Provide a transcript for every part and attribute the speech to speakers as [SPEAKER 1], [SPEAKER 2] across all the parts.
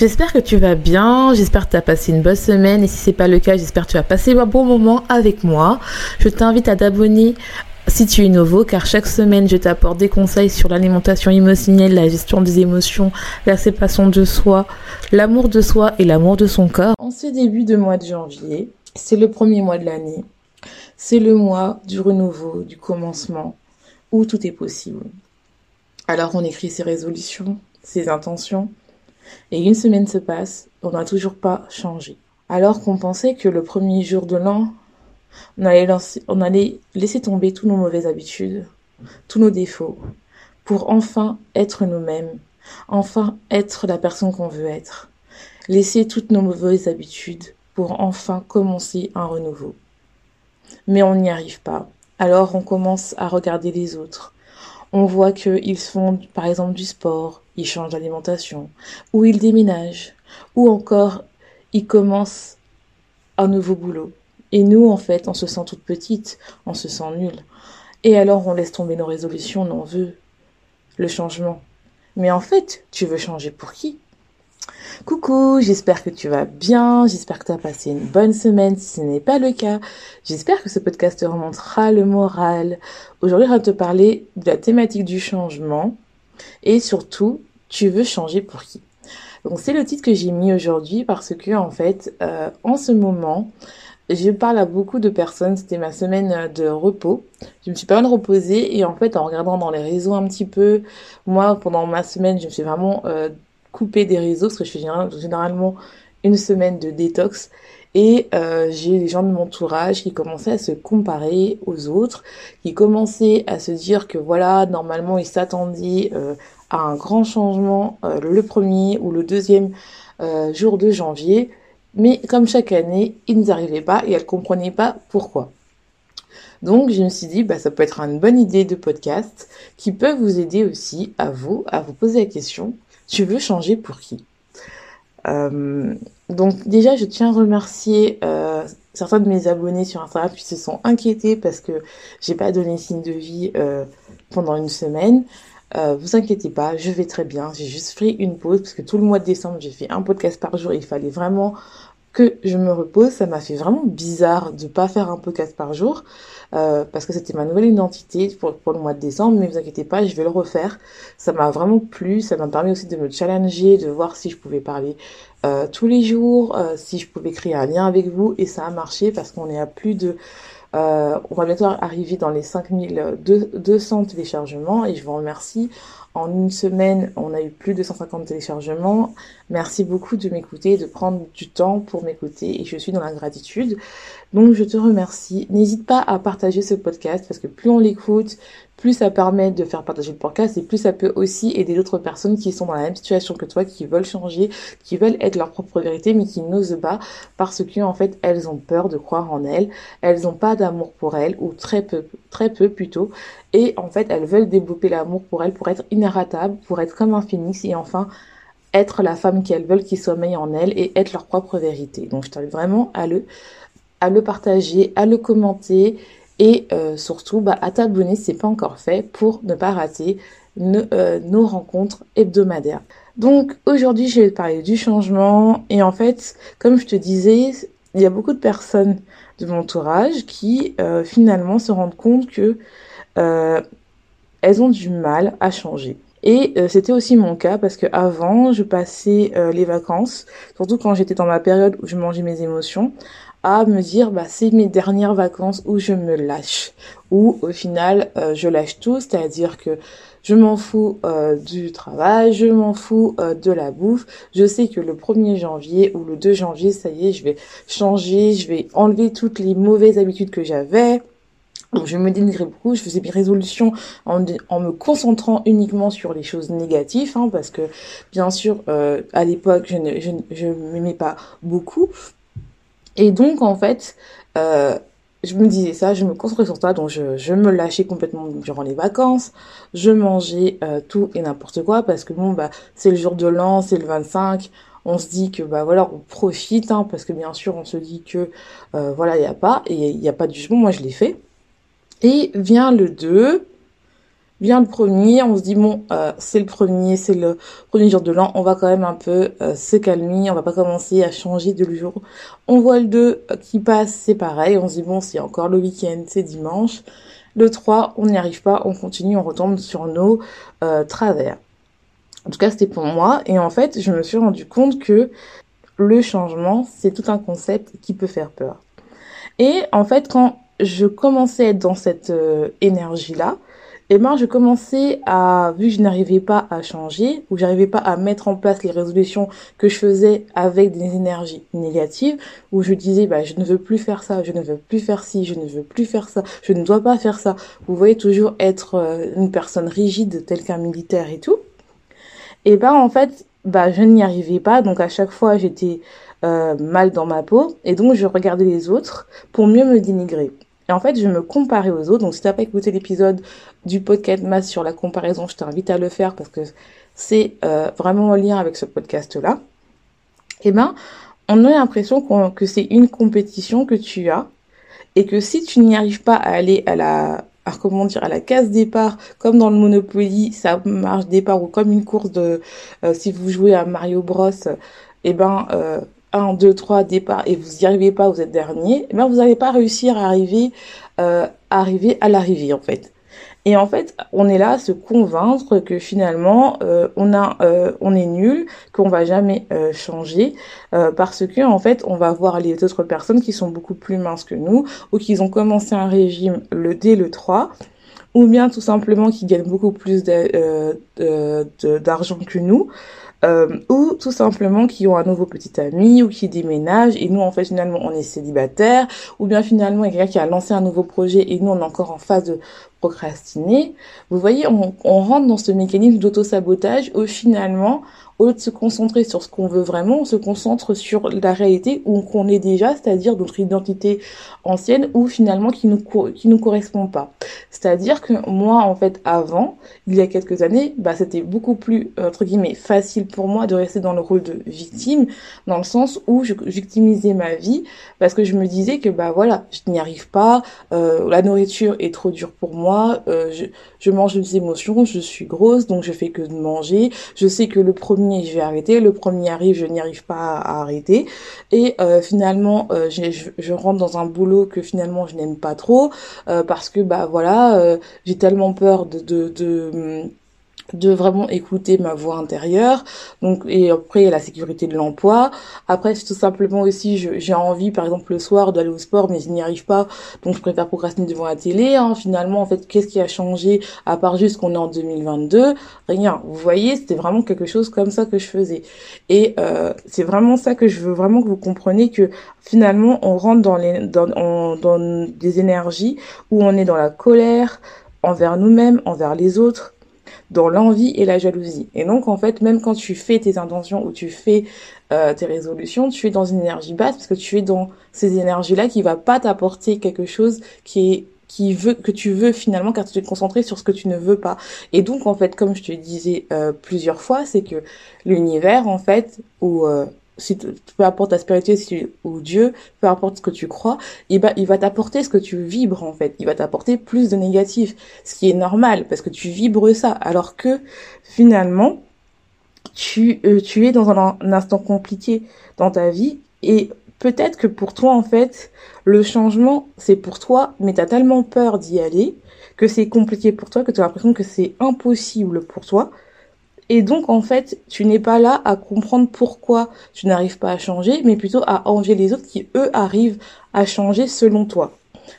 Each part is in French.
[SPEAKER 1] J'espère que tu vas bien, j'espère que tu as passé une bonne semaine et si c'est pas le cas, j'espère que tu as passé un bon moment avec moi. Je t'invite à t'abonner si tu es nouveau, car chaque semaine, je t'apporte des conseils sur l'alimentation émotionnelle, la gestion des émotions, la séparation de soi, l'amour de soi et l'amour de son corps. En ce début de mois de janvier, c'est le premier mois de l'année. C'est le mois du renouveau, du commencement, où tout est possible. Alors on écrit ses résolutions, ses intentions, et une semaine se passe, on n'a toujours pas changé. Alors qu'on pensait que le premier jour de l'an, on allait, on allait laisser tomber toutes nos mauvaises habitudes, tous nos défauts, pour enfin être nous-mêmes, enfin être la personne qu'on veut être. Laisser toutes nos mauvaises habitudes pour enfin commencer un renouveau. Mais on n'y arrive pas. Alors on commence à regarder les autres. On voit qu'ils font par exemple du sport, ils changent d'alimentation, ou ils déménagent, ou encore ils commencent un nouveau boulot. Et nous, en fait, on se sent toute petite, on se sent nulle. Et alors on laisse tomber nos résolutions, on veut le changement. Mais en fait, tu veux changer pour qui? Coucou, j'espère que tu vas bien, j'espère que tu as passé une bonne semaine si ce n'est pas le cas. J'espère que ce podcast te remontera le moral. Aujourd'hui, je vais te parler de la thématique du changement et surtout tu veux changer pour qui? Donc c'est le titre que j'ai mis aujourd'hui parce que en fait, euh, en ce moment, je parle à beaucoup de personnes. C'était ma semaine de repos. Je me suis pas mal reposée et en fait, en regardant dans les réseaux un petit peu, moi pendant ma semaine, je me suis vraiment euh, coupée des réseaux parce que je fais généralement une semaine de détox. Et euh, j'ai des gens de mon entourage qui commençaient à se comparer aux autres, qui commençaient à se dire que voilà, normalement ils s'attendaient euh, à un grand changement euh, le premier ou le deuxième jour de janvier, mais comme chaque année, ils n'y arrivaient pas et elles comprenaient pas pourquoi. Donc je me suis dit, bah, ça peut être une bonne idée de podcast qui peut vous aider aussi à vous, à vous poser la question, tu veux changer pour qui euh, donc déjà, je tiens à remercier euh, certains de mes abonnés sur Instagram qui se sont inquiétés parce que j'ai pas donné signe de vie euh, pendant une semaine. Vous inquiétez pas, je vais très bien. J'ai juste pris une pause parce que tout le mois de décembre, j'ai fait un podcast par jour. il fallait vraiment que je me repose. Ça m'a fait vraiment bizarre de pas faire un podcast par jour euh, parce que c'était ma nouvelle identité pour, pour, le mois de décembre. Mais vous inquiétez pas, je vais le refaire. Ça m'a vraiment plu. Ça m'a permis aussi de me challenger, de voir si je pouvais parler euh, tous les jours, euh, si je pouvais créer un lien avec vous. Et ça a marché parce qu'on est à plus de on va bientôt arriver dans les 5200 téléchargements et je vous remercie. En une semaine, on a eu plus de 150 téléchargements. Merci beaucoup de m'écouter, de prendre du temps pour m'écouter et je suis dans la gratitude. Donc je te remercie. N'hésite pas à partager ce podcast parce que plus on l'écoute, plus ça permet de faire partager le podcast et plus ça peut aussi aider d'autres personnes qui sont dans la même situation que toi, qui veulent changer, qui veulent être leur propre vérité mais qui n'osent pas parce que en fait elles ont peur de croire en elles, elles n'ont pas d'amour pour elles ou très peu, très peu plutôt et en fait elles veulent développer l'amour pour elles pour être inératable, pour être comme un phénix et enfin être la femme qu'elles veulent qui sommeille en elles et être leur propre vérité. Donc je t'invite vraiment à le à le partager, à le commenter et euh, surtout bah, à t'abonner si c'est pas encore fait pour ne pas rater euh, nos rencontres hebdomadaires. Donc aujourd'hui je vais te parler du changement et en fait comme je te disais il y a beaucoup de personnes de mon entourage qui euh, finalement se rendent compte que elles ont du mal à changer. Et c'était aussi mon cas parce que avant je passais les vacances, surtout quand j'étais dans ma période où je mangeais mes émotions, à me dire bah c'est mes dernières vacances où je me lâche où au final euh, je lâche tout c'est-à-dire que je m'en fous euh, du travail, je m'en fous euh, de la bouffe. Je sais que le 1er janvier ou le 2 janvier, ça y est, je vais changer, je vais enlever toutes les mauvaises habitudes que j'avais. Je me dénigrais beaucoup, je faisais mes résolutions en, en me concentrant uniquement sur les choses négatives, hein, parce que bien sûr, à l'époque, je ne je, je m'aimais pas beaucoup. Et donc, en fait, euh, je me disais ça, je me concentrais sur ça, donc je, je me lâchais complètement durant les vacances. Je mangeais euh, tout et n'importe quoi parce que bon, bah, c'est le jour de l'an, c'est le 25. On se dit que bah voilà, on profite, hein, parce que bien sûr, on se dit que euh, voilà, il n'y a pas, et il n'y a pas de jugement, moi je l'ai fait. Et vient le 2, Bien le premier, on se dit bon, euh, c'est le premier, c'est le premier jour de l'an, on va quand même un peu euh, se calmer, on va pas commencer à changer de jour. On voit le 2 euh, qui passe, c'est pareil, on se dit bon, c'est encore le week-end, c'est dimanche. Le 3, on n'y arrive pas, on continue, on retombe sur nos travers. En tout cas, c'était pour moi, et en fait, je me suis rendu compte que le changement, c'est tout un concept qui peut faire peur. Et en fait, quand je commençais à être dans cette énergie-là, et ben je commençais à, vu que je n'arrivais pas à changer, ou j'arrivais pas à mettre en place les résolutions que je faisais avec des énergies négatives, où je disais, bah, je ne veux plus faire ça, je ne veux plus faire ci, je ne veux plus faire ça, je ne dois pas faire ça. Vous voyez toujours être euh, une personne rigide, tel qu'un militaire et tout. Et ben, en fait, bah, je n'y arrivais pas, donc à chaque fois, j'étais euh, mal dans ma peau, et donc je regardais les autres pour mieux me dénigrer. Et en fait, je me comparais aux autres. Donc, si tu n'as pas écouté l'épisode du podcast Mass sur la comparaison, je t'invite à le faire parce que c'est euh, vraiment en lien avec ce podcast-là. Eh ben, on a l'impression que c'est une compétition que tu as et que si tu n'y arrives pas à aller à la à, comment dire à la case départ comme dans le Monopoly ça marche départ ou comme une course de euh, si vous jouez à Mario Bros eh ben euh, 1, 2, 3 départ et vous n'y arrivez pas, vous êtes dernier, eh ben vous n'allez pas réussir à arriver, euh, à arriver à l'arrivée en fait. Et en fait, on est là à se convaincre que finalement, euh, on a, euh, on est nul, qu'on va jamais euh, changer, euh, parce que en fait, on va voir les autres personnes qui sont beaucoup plus minces que nous, ou qui ont commencé un régime le dès le 3, ou bien tout simplement qui gagnent beaucoup plus euh, d'argent que nous euh, ou tout simplement qui ont un nouveau petit ami ou qui déménagent et nous en fait finalement on est célibataire ou bien finalement il y a quelqu'un qui a lancé un nouveau projet et nous on est encore en phase de procrastiner. Vous voyez, on, on rentre dans ce mécanisme d'auto-sabotage où finalement au de se concentrer sur ce qu'on veut vraiment, on se concentre sur la réalité où qu'on est déjà, c'est-à-dire notre identité ancienne ou finalement qui nous qui nous correspond pas. C'est-à-dire que moi en fait avant, il y a quelques années, bah c'était beaucoup plus entre guillemets facile pour moi de rester dans le rôle de victime dans le sens où je victimisais ma vie parce que je me disais que bah voilà, je n'y arrive pas, euh, la nourriture est trop dure pour moi, euh, je, je mange des émotions, je suis grosse donc je fais que de manger, je sais que le premier je vais arrêter, le premier arrive, je n'y arrive pas à, arrêter, et euh, finalement, euh, je, rentre dans un boulot que finalement je n'aime pas trop, euh, parce que bah voilà, j'ai tellement peur de de vraiment écouter ma voix intérieure. Donc et après la sécurité de l'emploi. Après tout simplement aussi j'ai envie par exemple le soir d'aller au sport mais je n'y arrive pas. Donc je préfère procrastiner devant la télé hein. finalement en fait qu'est-ce qui a changé à part juste qu'on est en 2022 rien. Vous voyez c'était vraiment quelque chose comme ça que je faisais. Et euh, c'est vraiment ça que je veux vraiment que vous compreniez que finalement on rentre dans les dans, dans des énergies où on est dans la colère envers nous-mêmes envers les autres dans l'envie et la jalousie. Et donc, en fait, même quand tu fais tes intentions ou tu fais euh, tes résolutions, tu es dans une énergie basse parce que tu es dans ces énergies-là qui va pas t'apporter quelque chose qui est qui veut que tu veux finalement car tu es concentré sur ce que tu ne veux pas et donc en fait comme je te disais euh, plusieurs fois c'est que l'univers en fait ou euh, si peu importe ta spiritualité ou Dieu, peu importe ce que tu crois, et ben, il va t'apporter ce que tu vibres en fait. Il va t'apporter plus de négatif, ce qui est normal parce que tu vibres ça. Alors que finalement, tu, euh, tu es dans un, un, instant compliqué dans ta vie et peut-être que pour toi en fait, le changement c'est pour toi, mais tu as tellement peur d'y aller que c'est compliqué pour toi que tu as l'impression que c'est impossible pour toi Et donc, en fait, tu n'es pas là à comprendre pourquoi tu n'arrives pas à changer, mais plutôt à envier les autres qui, eux, arrivent à changer selon toi.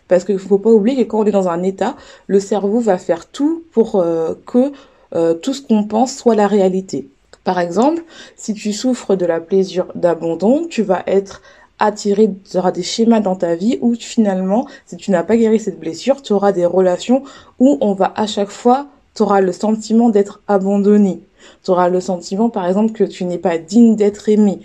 [SPEAKER 1] Parce qu'il ne faut pas oublier que quand on est dans un état, le cerveau va faire tout pour euh, que euh, tout ce qu'on pense soit la réalité. Par exemple, si tu souffres de la plaisir d'abandon, tu vas être attiré, tu auras des schémas dans ta vie où finalement, si tu n'as pas guéri cette blessure, tu auras des relations où on va à chaque fois, tu auras le sentiment d'être abandonné. Tu auras le sentiment, par exemple, que tu n'es pas digne d'être aimé,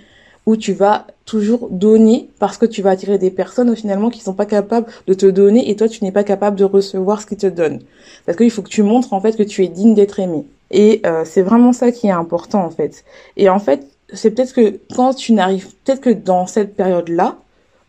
[SPEAKER 1] où tu vas toujours donner parce que tu vas attirer des personnes finalement qui sont pas capables de te donner et toi tu n'es pas capable de recevoir ce qu'ils te donnent. Parce qu'il faut que tu montres en fait que tu es digne d'être aimé. Et euh, c'est vraiment ça qui est important en fait. Et en fait, c'est peut-être que quand tu n'arrives, peut-être que dans cette période-là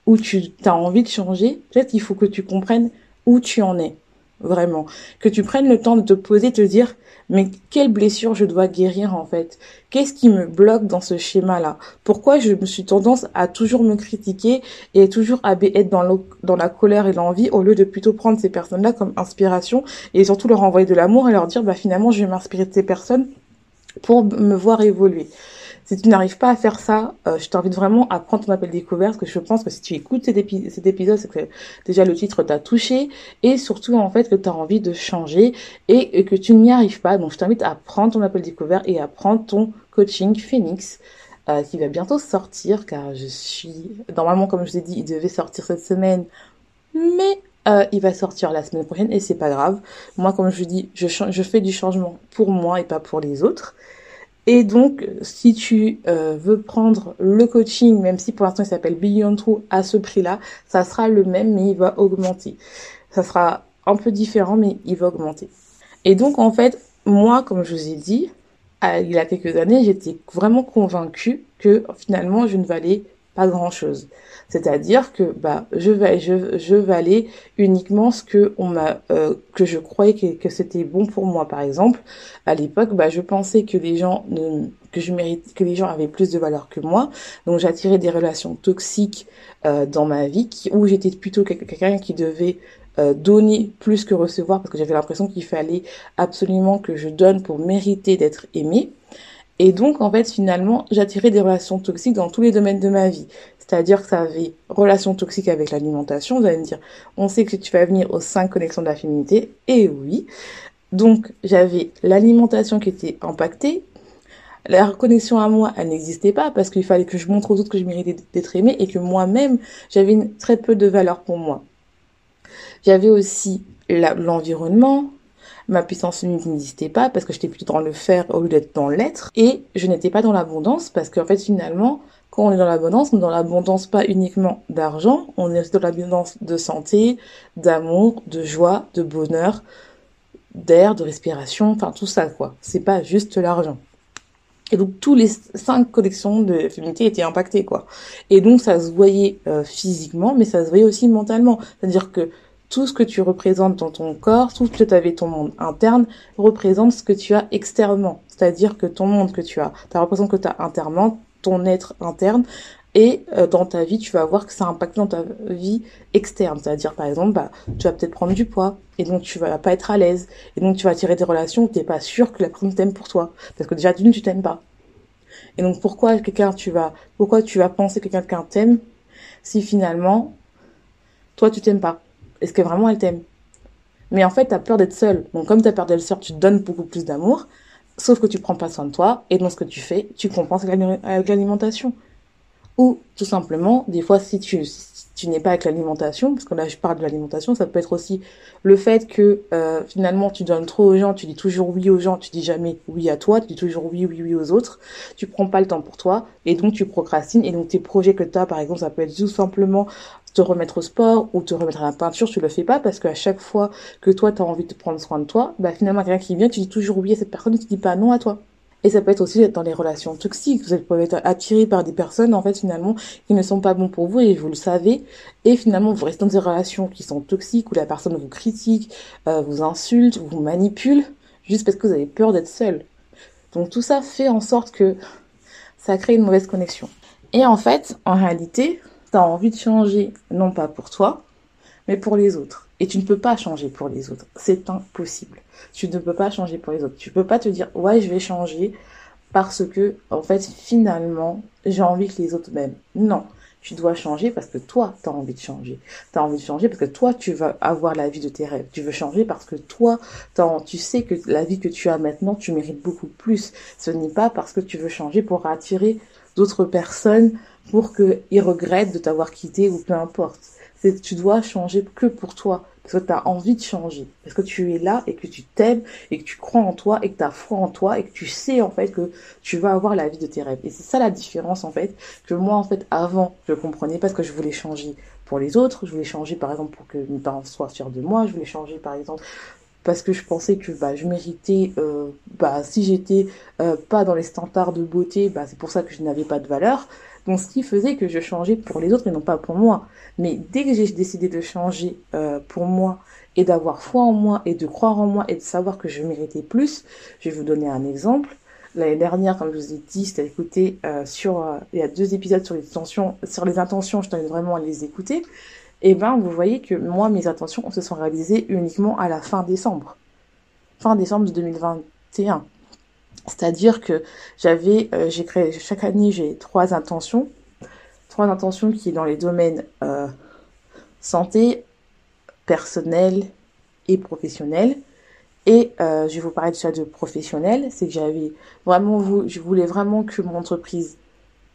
[SPEAKER 1] où tu as envie de changer, peut-être qu'il faut que tu comprennes où tu en es vraiment. Que tu prennes le temps de te poser, te dire, mais quelle blessure je dois guérir en fait? Qu'est-ce qui me bloque dans ce schéma-là? Pourquoi je me suis tendance à toujours me critiquer et toujours à être dans, dans la colère et l'envie au lieu de plutôt prendre ces personnes-là comme inspiration et surtout leur envoyer de l'amour et leur dire, bah finalement, je vais m'inspirer de ces personnes pour me voir évoluer? Si tu n'arrives pas à faire ça, euh, je t'invite vraiment à prendre ton appel découvert parce que je pense que si tu écoutes cet, épisode, c'est que déjà le titre t'a touché et surtout en fait que tu as envie de changer et, que tu n'y arrives pas. Donc je t'invite à prendre ton appel découvert et à prendre ton coaching Phoenix. Euh, qui va bientôt sortir car je suis normalement comme je vous ai dit il devait sortir cette semaine mais euh, il va sortir la semaine prochaine et c'est pas grave moi comme je vous dis je fais du changement pour moi et pas pour les autres et donc, si tu euh, veux prendre le coaching, même si pour l'instant il s'appelle Beyond True à ce prix-là, ça sera le même, mais il va augmenter. Ça sera un peu différent, mais il va augmenter. Et donc, en fait, moi, comme je vous ai dit, il y a quelques années, j'étais vraiment convaincue que finalement, je ne valais pas grand-chose. C'est-à-dire que bah je vais je, je valais uniquement ce que on m'a euh, que je croyais que, que c'était bon pour moi. Par exemple à l'époque bah je pensais que les gens que je mérite que les gens avaient plus de valeur que moi. Donc j'attirais des relations toxiques euh, dans ma vie qui, où j'étais plutôt quelqu'un qui devait euh, donner plus que recevoir parce que j'avais l'impression qu'il fallait absolument que je donne pour mériter d'être aimé et donc, en fait, finalement, j'attirais des relations toxiques dans tous les domaines de ma vie. C'est-à-dire que ça avait relation toxique avec l'alimentation. Vous allez me dire, on sait que tu vas venir aux cinq connexions de la féminité. Et oui. Donc, j'avais l'alimentation qui était impactée. La reconnexion à moi, elle n'existait pas parce qu'il fallait que je montre aux autres que je méritais d'être aimée et que moi-même, j'avais très peu de valeur pour moi. J'avais aussi l'environnement, ma puissance unique n'existait pas parce que j'étais plutôt dans le faire au lieu d'être dans l'être et je n'étais pas dans l'abondance parce qu'en fait finalement quand on est dans l'abondance, on est dans l'abondance pas uniquement d'argent, on est dans l'abondance de santé, d'amour, de joie, de bonheur, d'air, de respiration, enfin tout ça quoi. C'est pas juste l'argent. Et donc tous les cinq collections de féminité étaient impactées quoi. Et donc ça se voyait euh, physiquement, mais ça se voyait aussi mentalement. C'est-à-dire que tout ce que tu représentes dans ton corps, tout ce que tu avais ton monde interne, représente ce que tu as externement. C'est-à-dire que ton monde que tu as, ça représente que tu as internement, ton être interne et euh, dans ta vie, tu vas voir que ça impacte dans ta vie externe. C'est-à-dire, par exemple, bah, tu vas peut-être prendre du poids et donc tu vas pas être à l'aise. Et donc tu vas tirer des relations où tu n'es pas sûr que la personne t'aime pour toi. Parce que déjà, d'une, tu t'aimes pas. Et donc pourquoi quelqu'un tu vas, pourquoi tu vas penser que quelqu'un t'aime si finalement, toi tu t'aimes pas? Est-ce que vraiment elle t'aime? Mais en fait, tu as peur d'être seule. Donc comme tu as peur d'être seule, tu donnes beaucoup plus d'amour. Sauf que tu prends pas soin de toi, et dans ce que tu fais, tu compenses avec l'alimentation. Ou, tout simplement, des fois, si tu, tu n'es pas avec l'alimentation, parce que là, je parle de l'alimentation, ça peut être aussi le fait que, euh, finalement, tu donnes trop aux gens, tu dis toujours oui aux gens, tu dis jamais oui à toi, tu dis toujours oui, oui, oui aux autres, tu prends pas le temps pour toi, et donc tu procrastines, et donc tes projets que tu as, par exemple, ça peut être tout simplement te remettre au sport ou te remettre à la peinture, tu le fais pas parce qu'à chaque fois que toi tu as envie de prendre soin de toi, bah finalement quelqu'un qui vient, tu dis toujours oui à cette personne tu dis pas non à toi. Et ça peut être aussi dans les relations toxiques. Vous pouvez être attiré par des personnes, en fait, finalement, qui ne sont pas bons pour vous et vous le savez. Et finalement, vous restez dans des relations qui sont toxiques où la personne vous critique, euh, vous insulte, vous manipule, juste parce que vous avez peur d'être seul. Donc tout ça fait en sorte que ça crée une mauvaise connexion. Et en fait, en réalité, tu as envie de changer, non pas pour toi, mais pour les autres. Et tu ne peux pas changer pour les autres. C'est impossible. Tu ne peux pas changer pour les autres. Tu peux pas te dire, ouais, je vais changer parce que, en fait, finalement, j'ai envie que les autres m'aiment. Non. Tu dois changer parce que toi, tu as envie de changer. Tu as envie de changer parce que toi, tu vas avoir la vie de tes rêves. Tu veux changer parce que toi, tu sais que la vie que tu as maintenant, tu mérites beaucoup plus. Ce n'est pas parce que tu veux changer pour attirer d'autres personnes pour qu'ils regrettent de t'avoir quitté ou peu importe. C'est tu dois changer que pour toi parce que tu as envie de changer, parce que tu es là et que tu t'aimes et que tu crois en toi et que tu as foi en toi et que tu sais en fait que tu vas avoir la vie de tes rêves. Et c'est ça la différence en fait que moi en fait avant je comprenais pas ce que je voulais changer pour les autres, je voulais changer par exemple pour que mes parents soient fiers de moi, je voulais changer par exemple parce que je pensais que bah, je méritais, euh, bah, si j'étais euh, pas dans les standards de beauté, bah, c'est pour ça que je n'avais pas de valeur. Ce qui faisait que je changeais pour les autres et non pas pour moi. Mais dès que j'ai décidé de changer euh, pour moi et d'avoir foi en moi et de croire en moi et de savoir que je méritais plus, je vais vous donner un exemple. L'année dernière, comme je vous ai dit, c'était écouté euh, sur, euh, il y a deux épisodes sur les intentions, sur les intentions, je t'invite vraiment à les écouter. Et eh ben, vous voyez que moi, mes intentions se sont réalisées uniquement à la fin décembre. Fin décembre de 2021. C'est-à-dire que j'avais, euh, j'ai créé, chaque année, j'ai trois intentions. Trois intentions qui sont dans les domaines euh, santé, personnel et professionnel. Et euh, je vais vous parler de ça de professionnel. C'est que j'avais vraiment, je voulais vraiment que mon entreprise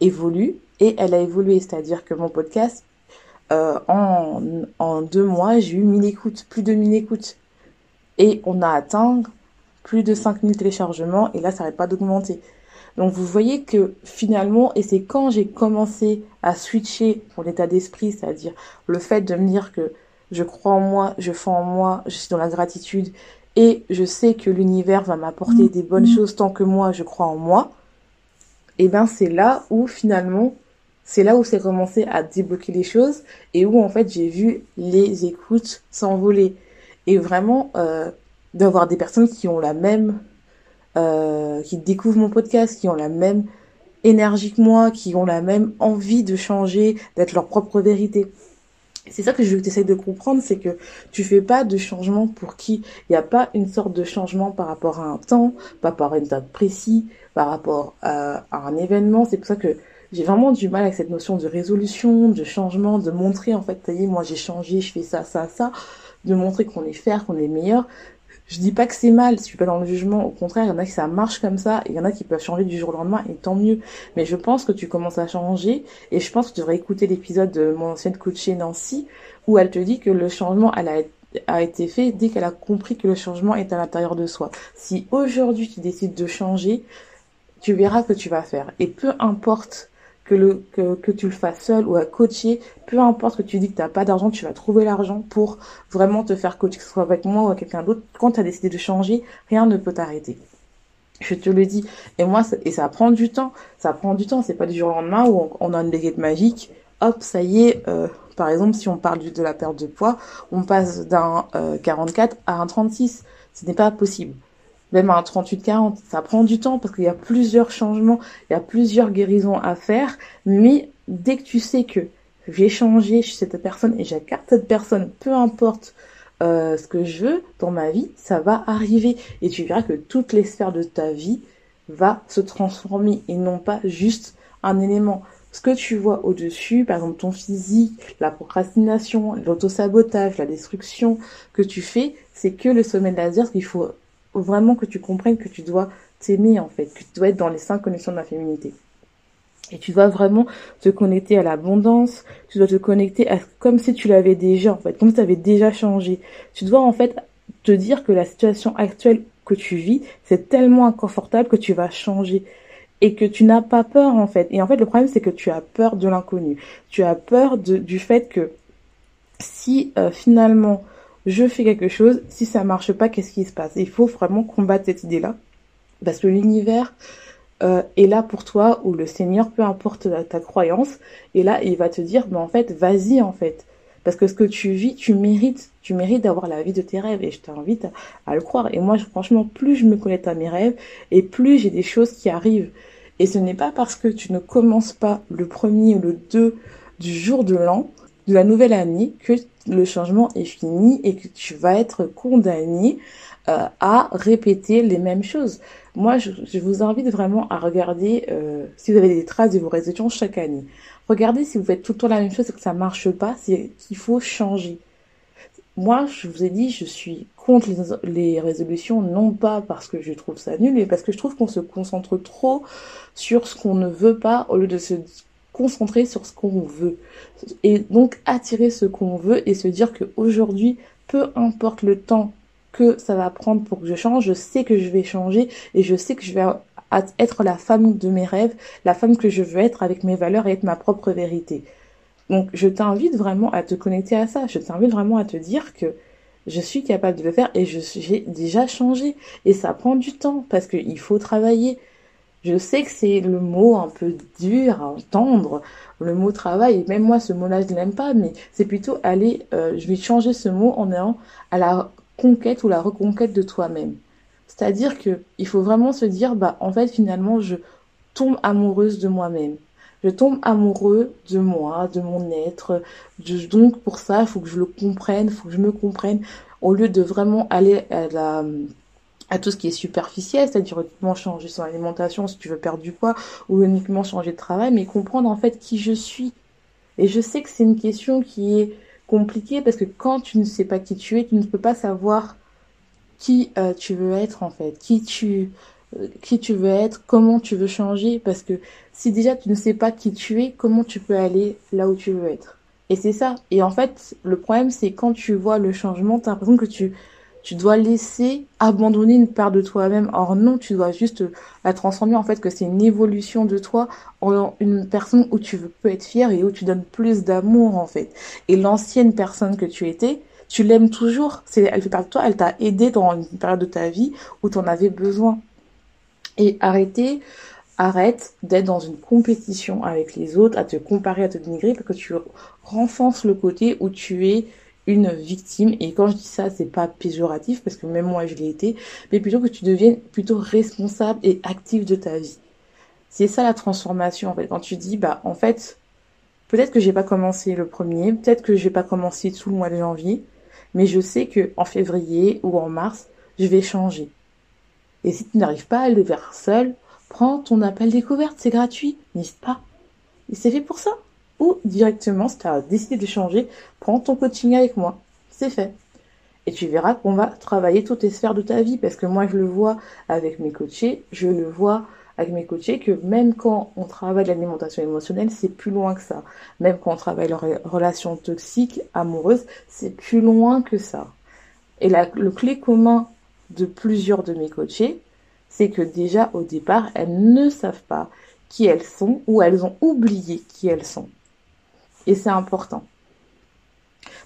[SPEAKER 1] évolue. Et elle a évolué. C'est-à-dire que mon podcast, en, en deux mois, j'ai eu 1000 écoutes, plus de 1000 écoutes. Et on a atteint plus de 5000 téléchargements et là ça n'arrête pas d'augmenter. Donc vous voyez que finalement, et c'est quand j'ai commencé à switcher pour l'état d'esprit, c'est-à-dire le fait de me dire que je crois en moi, je fais en moi, je suis dans la gratitude et je sais que l'univers va m'apporter des bonnes mm. choses tant que moi je crois en moi, et eh ben c'est là où finalement c'est là où c'est commencé à débloquer les choses et où en fait j'ai vu les écoutes s'envoler. Et vraiment, euh, d'avoir des personnes qui ont la même, euh, qui découvrent mon podcast, qui ont la même énergie que moi, qui ont la même envie de changer, d'être leur propre vérité. C'est ça que je t'essaie de comprendre, c'est que tu fais pas de changement pour qui. Il n'y a pas une sorte de changement par rapport à un temps, par rapport à une date précise, par rapport à, à un événement. C'est pour ça que j'ai vraiment du mal avec cette notion de résolution, de changement, de montrer en fait, ça y est, moi j'ai changé, je fais ça, ça, ça, de montrer qu'on est fier, qu'on est meilleur. Je dis pas que c'est mal, je suis pas dans le jugement, au contraire, il y en a qui ça marche comme ça, il y en a qui peuvent changer du jour au lendemain, et tant mieux. Mais je pense que tu commences à changer, et je pense que tu devrais écouter l'épisode de mon ancienne coachée Nancy, où elle te dit que le changement, elle a, a été fait dès qu'elle a compris que le changement est à l'intérieur de soi. Si aujourd'hui tu décides de changer, tu verras que tu vas faire. Et peu importe que, le, que, tu le fasses seul ou à coacher, peu importe que tu dis que tu n'as pas d'argent, tu vas trouver l'argent pour vraiment te faire coacher, que ce soit avec moi ou avec quelqu'un d'autre. Quand tu as décidé de changer, rien ne peut t'arrêter. Je te le dis. Et moi, et ça prend du temps. Ça prend du temps. C'est pas du jour au lendemain où on, a une baguette magique. Hop, ça y est. Euh, par exemple, si on parle de la perte de poids, on passe d'un 44 euh, à un 36. Ce n'est pas possible même à un 38-40. Ça prend du temps parce qu'il y a plusieurs changements, il y a plusieurs guérisons à faire. Mais dès que tu sais que j'ai changé chez cette personne et j'accarte cette personne, peu importe euh, ce que je veux dans ma vie, ça va arriver. Et tu verras que toutes les sphères de ta vie va se transformer et non pas juste un élément. Ce que tu vois au-dessus, par exemple ton physique, la procrastination, l'autosabotage, la destruction que tu fais, c'est que le sommet de laser, qu'il faut vraiment que tu comprennes que tu dois t'aimer en fait, que tu dois être dans les cinq connexions de la féminité. Et tu dois vraiment te connecter à l'abondance, tu dois te connecter à comme si tu l'avais déjà en fait, comme si tu avais déjà changé. Tu dois en fait te dire que la situation actuelle que tu vis, c'est tellement inconfortable que tu vas changer et que tu n'as pas peur en fait. Et en fait, le problème c'est que tu as peur de l'inconnu. Tu as peur de, du fait que si euh, finalement je fais quelque chose, si ça marche pas, qu'est-ce qui se passe? Il faut vraiment combattre cette idée-là, parce que l'univers euh, est là pour toi, ou le Seigneur, peu importe ta, croyance, et là, il va te dire, mais en fait, vas-y, en fait. Parce que ce que tu vis, tu mérites, tu mérites d'avoir la vie de tes rêves, et je t'invite à, le croire. Et moi, franchement, plus je me connecte à mes rêves, et plus j'ai des choses qui arrivent. Et ce n'est pas parce que tu ne commences pas le premier ou le deux du jour de l'an de la nouvelle année que le changement est fini et que tu vas être condamné euh, à répéter les mêmes choses. Moi, je, vous invite vraiment à regarder euh, si vous avez des traces de vos résolutions chaque année. Regardez si vous faites tout le temps la même chose et que ça marche pas, c'est qu'il faut changer. Moi, je vous ai dit, je suis contre les, résolutions, non pas parce que je trouve ça nul, mais parce que je trouve qu'on se concentre trop sur ce qu'on ne veut pas au lieu de se concentrer sur ce qu'on veut. Et donc attirer ce qu'on veut et se dire qu'aujourd'hui, peu importe le temps que ça va prendre pour que je change, je sais que je vais changer et je sais que je vais être la femme de mes rêves, la femme que je veux être avec mes valeurs et être ma propre vérité. Donc je t'invite vraiment à te connecter à ça. Je t'invite vraiment à te dire que je suis capable de le faire et j'ai déjà changé. Et ça prend du temps parce qu'il faut travailler. Je sais que c'est le mot un peu dur à entendre, le mot travail. Et même moi, ce mot-là, je ne l'aime pas, mais c'est plutôt aller, euh, je vais changer ce mot en allant à la conquête ou la reconquête de toi-même. C'est-à-dire que il faut vraiment se dire, bah, en fait, finalement, je tombe amoureuse de moi-même je tombe amoureux de moi, de mon être. donc pour ça, il faut que je le comprenne, il faut que je me comprenne, au lieu de vraiment aller à la à tout ce qui est superficiel, c'est-à-dire uniquement changer son alimentation si tu veux perdre du poids, ou uniquement changer de travail, mais comprendre en fait qui je suis. Et je sais que c'est une question qui est compliquée parce que quand tu ne sais pas qui tu es, tu ne peux pas savoir qui euh, tu veux être en fait, qui tu qui tu veux être, comment tu veux changer, parce que si déjà tu ne sais pas qui tu es, comment tu peux aller là où tu veux être. Et c'est ça. Et en fait, le problème, c'est quand tu vois le changement, tu as l'impression que tu, tu dois laisser abandonner une part de toi-même. Or non, tu dois juste la transformer en fait que c'est une évolution de toi en une personne où tu peux être fier et où tu donnes plus d'amour en fait. Et l'ancienne personne que tu étais, tu l'aimes toujours. Elle fait partie de toi, elle t'a aidé dans une période de ta vie où tu en avais besoin. Et arrêter, arrête d'être dans une compétition avec les autres, à te comparer, à te dénigrer, parce que tu renforces le côté où tu es une victime. Et quand je dis ça, c'est pas péjoratif, parce que même moi je l'ai été, mais plutôt que tu deviennes plutôt responsable et actif de ta vie. C'est ça la transformation, en fait. Quand tu dis, bah, en fait, peut-être que j'ai pas commencé le premier, peut-être que j'ai pas commencé tout le mois de janvier, mais je sais que en février ou en mars, je vais changer. Et si tu n'arrives pas à le faire seul, prends ton appel découverte, c'est gratuit, n'hésite pas? Et c'est fait pour ça. Ou directement, si tu as décidé de changer, prends ton coaching avec moi. C'est fait. Et tu verras qu'on va travailler toutes les sphères de ta vie. Parce que moi, je le vois avec mes coachés, je le vois avec mes coachés que même quand on travaille l'alimentation émotionnelle, c'est plus loin que ça. Même quand on travaille leur relation toxique, amoureuse, c'est plus loin que ça. Et le clé commun de plusieurs de mes coachés, c'est que déjà au départ, elles ne savent pas qui elles sont ou elles ont oublié qui elles sont. Et c'est important.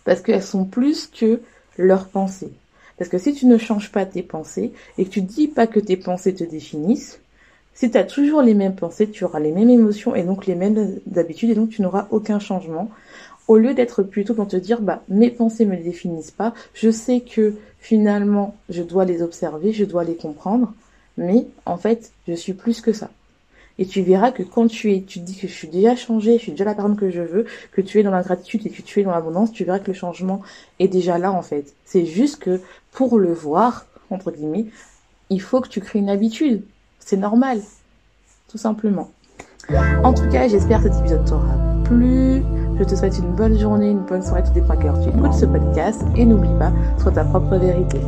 [SPEAKER 1] Parce qu'elles sont plus que leurs pensées. Parce que si tu ne changes pas tes pensées et que tu dis pas que tes pensées te définissent, si tu as toujours les mêmes pensées, tu auras les mêmes émotions et donc les mêmes habitudes et donc tu n'auras aucun changement. Au lieu d'être plutôt dans te dire, bah, mes pensées me définissent pas, je sais que finalement, je dois les observer, je dois les comprendre, mais en fait, je suis plus que ça. Et tu verras que quand tu es, tu te dis que je suis déjà changé, je suis déjà la personne que je veux, que tu es dans la gratitude et que tu es dans l'abondance, tu verras que le changement est déjà là en fait. C'est juste que pour le voir, entre guillemets, il faut que tu crées une habitude. C'est normal. Tout simplement. En tout cas, j'espère que cet épisode t'aura plu. Je te souhaite une bonne journée, une bonne soirée, tout dépend à tu écoutes ce podcast. Et n'oublie pas, sois ta propre vérité.